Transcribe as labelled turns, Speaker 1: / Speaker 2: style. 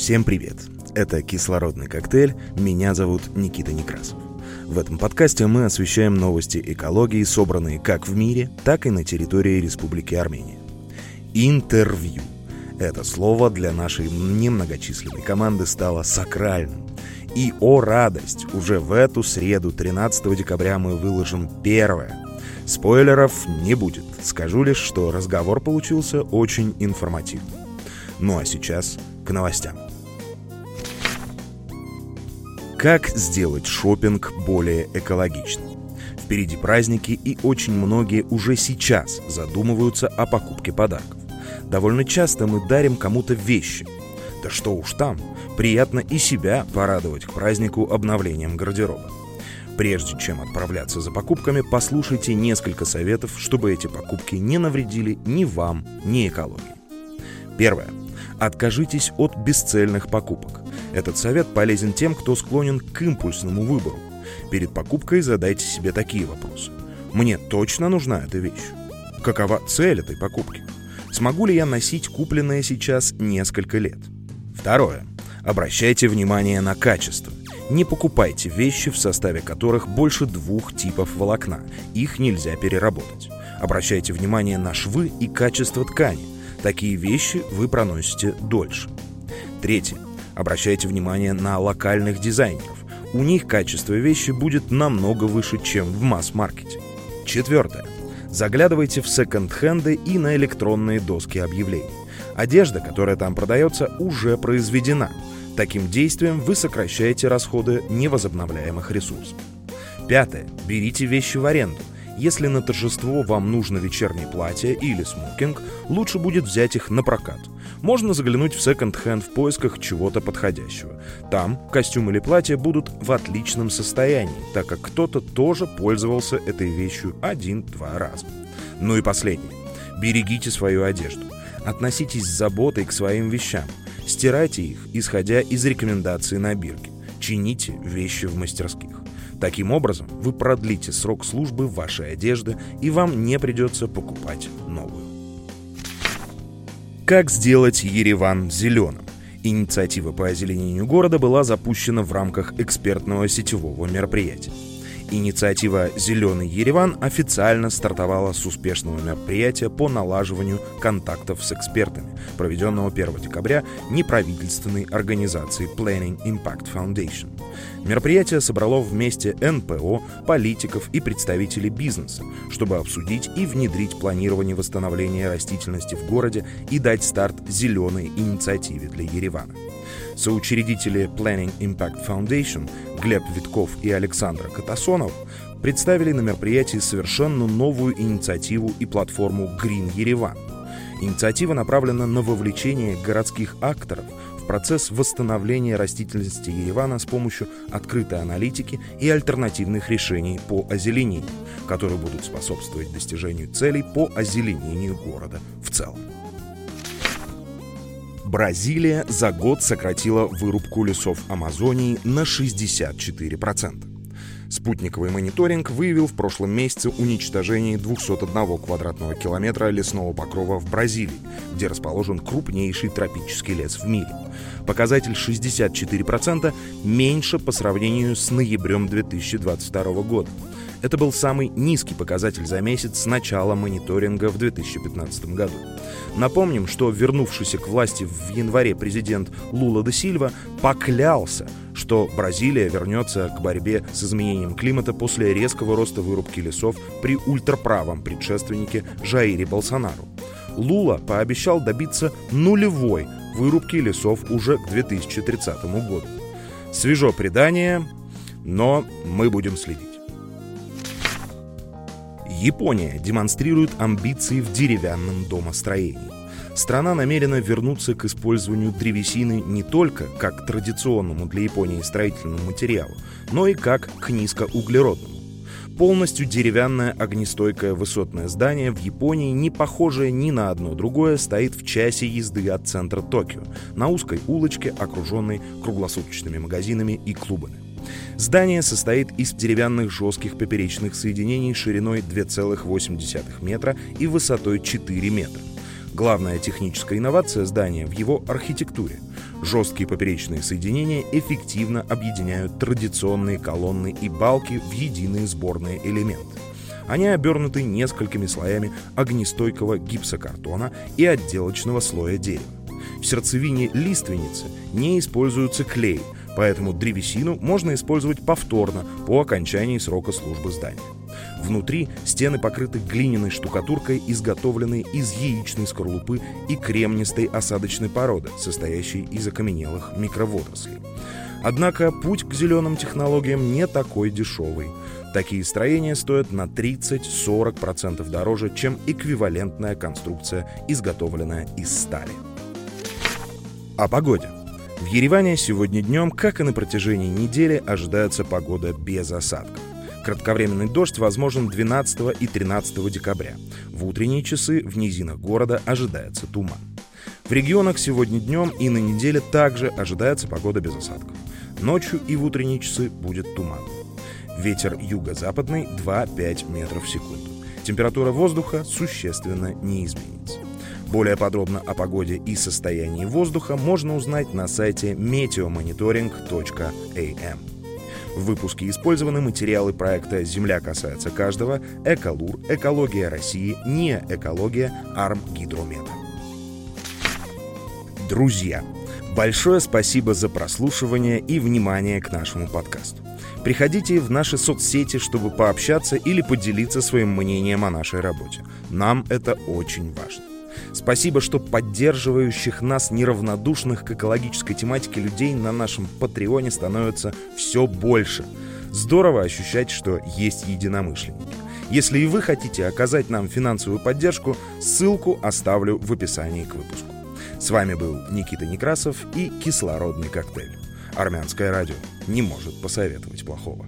Speaker 1: Всем привет! Это «Кислородный коктейль», меня зовут Никита Некрасов. В этом подкасте мы освещаем новости экологии, собранные как в мире, так и на территории Республики Армения. Интервью. Это слово для нашей немногочисленной команды стало сакральным. И, о радость, уже в эту среду, 13 декабря, мы выложим первое. Спойлеров не будет. Скажу лишь, что разговор получился очень информативным. Ну а сейчас к новостям. Как сделать шопинг более экологичным? Впереди праздники, и очень многие уже сейчас задумываются о покупке подарков. Довольно часто мы дарим кому-то вещи. Да что уж там, приятно и себя порадовать к празднику обновлением гардероба. Прежде чем отправляться за покупками, послушайте несколько советов, чтобы эти покупки не навредили ни вам, ни экологии. Первое. Откажитесь от бесцельных покупок. Этот совет полезен тем, кто склонен к импульсному выбору. Перед покупкой задайте себе такие вопросы. Мне точно нужна эта вещь? Какова цель этой покупки? Смогу ли я носить купленное сейчас несколько лет? Второе. Обращайте внимание на качество. Не покупайте вещи, в составе которых больше двух типов волокна. Их нельзя переработать. Обращайте внимание на швы и качество ткани. Такие вещи вы проносите дольше. Третье. Обращайте внимание на локальных дизайнеров. У них качество вещи будет намного выше, чем в масс-маркете. Четвертое. Заглядывайте в секонд-хенды и на электронные доски объявлений. Одежда, которая там продается, уже произведена. Таким действием вы сокращаете расходы невозобновляемых ресурсов. Пятое. Берите вещи в аренду. Если на торжество вам нужно вечернее платье или смокинг, лучше будет взять их на прокат. Можно заглянуть в секонд-хенд в поисках чего-то подходящего. Там костюм или платье будут в отличном состоянии, так как кто-то тоже пользовался этой вещью один-два раза. Ну и последнее. Берегите свою одежду. Относитесь с заботой к своим вещам. Стирайте их, исходя из рекомендаций на бирке. Чините вещи в мастерских. Таким образом, вы продлите срок службы вашей одежды, и вам не придется покупать новую. Как сделать Ереван зеленым? Инициатива по озеленению города была запущена в рамках экспертного сетевого мероприятия. Инициатива «Зеленый Ереван» официально стартовала с успешного мероприятия по налаживанию контактов с экспертами, проведенного 1 декабря неправительственной организацией Planning Impact Foundation. Мероприятие собрало вместе НПО, политиков и представителей бизнеса, чтобы обсудить и внедрить планирование восстановления растительности в городе и дать старт зеленой инициативе для Еревана. Соучредители Planning Impact Foundation Глеб Витков и Александр Катасонов представили на мероприятии совершенно новую инициативу и платформу Green Ереван. Инициатива направлена на вовлечение городских акторов в процесс восстановления растительности Еревана с помощью открытой аналитики и альтернативных решений по озеленению, которые будут способствовать достижению целей по озеленению города в целом. Бразилия за год сократила вырубку лесов Амазонии на 64%. Спутниковый мониторинг выявил в прошлом месяце уничтожение 201 квадратного километра лесного покрова в Бразилии, где расположен крупнейший тропический лес в мире. Показатель 64% меньше по сравнению с ноябрем 2022 года. Это был самый низкий показатель за месяц с начала мониторинга в 2015 году. Напомним, что вернувшийся к власти в январе президент Лула де Сильва поклялся, что Бразилия вернется к борьбе с изменением климата после резкого роста вырубки лесов при ультраправом предшественнике Жаире Болсонару. Лула пообещал добиться нулевой вырубки лесов уже к 2030 году. Свежо предание, но мы будем следить. Япония демонстрирует амбиции в деревянном домостроении. Страна намерена вернуться к использованию древесины не только как традиционному для Японии строительному материалу, но и как к низкоуглеродному. Полностью деревянное огнестойкое высотное здание в Японии, не похожее ни на одно другое, стоит в часе езды от центра Токио, на узкой улочке, окруженной круглосуточными магазинами и клубами. Здание состоит из деревянных жестких поперечных соединений шириной 2,8 метра и высотой 4 метра. Главная техническая инновация здания в его архитектуре. Жесткие поперечные соединения эффективно объединяют традиционные колонны и балки в единые сборные элементы. Они обернуты несколькими слоями огнестойкого гипсокартона и отделочного слоя дерева. В сердцевине лиственницы не используется клей, поэтому древесину можно использовать повторно по окончании срока службы здания. Внутри стены покрыты глиняной штукатуркой, изготовленной из яичной скорлупы и кремнистой осадочной породы, состоящей из окаменелых микроводорослей. Однако путь к зеленым технологиям не такой дешевый. Такие строения стоят на 30-40% дороже, чем эквивалентная конструкция, изготовленная из стали. О погоде. В Ереване сегодня днем, как и на протяжении недели, ожидается погода без осадков. Кратковременный дождь возможен 12 и 13 декабря. В утренние часы в низинах города ожидается туман. В регионах сегодня днем и на неделе также ожидается погода без осадков. Ночью и в утренние часы будет туман. Ветер юго-западный 2-5 метров в секунду. Температура воздуха существенно не изменится. Более подробно о погоде и состоянии воздуха можно узнать на сайте meteomonitoring.am. В выпуске использованы материалы проекта «Земля касается каждого», «Эколур», «Экология России», «Не экология», «Арм Гидромета». Друзья, большое спасибо за прослушивание и внимание к нашему подкасту. Приходите в наши соцсети, чтобы пообщаться или поделиться своим мнением о нашей работе. Нам это очень важно. Спасибо, что поддерживающих нас неравнодушных к экологической тематике людей на нашем Патреоне становится все больше. Здорово ощущать, что есть единомышленники. Если и вы хотите оказать нам финансовую поддержку, ссылку оставлю в описании к выпуску. С вами был Никита Некрасов и «Кислородный коктейль». Армянское радио не может посоветовать плохого.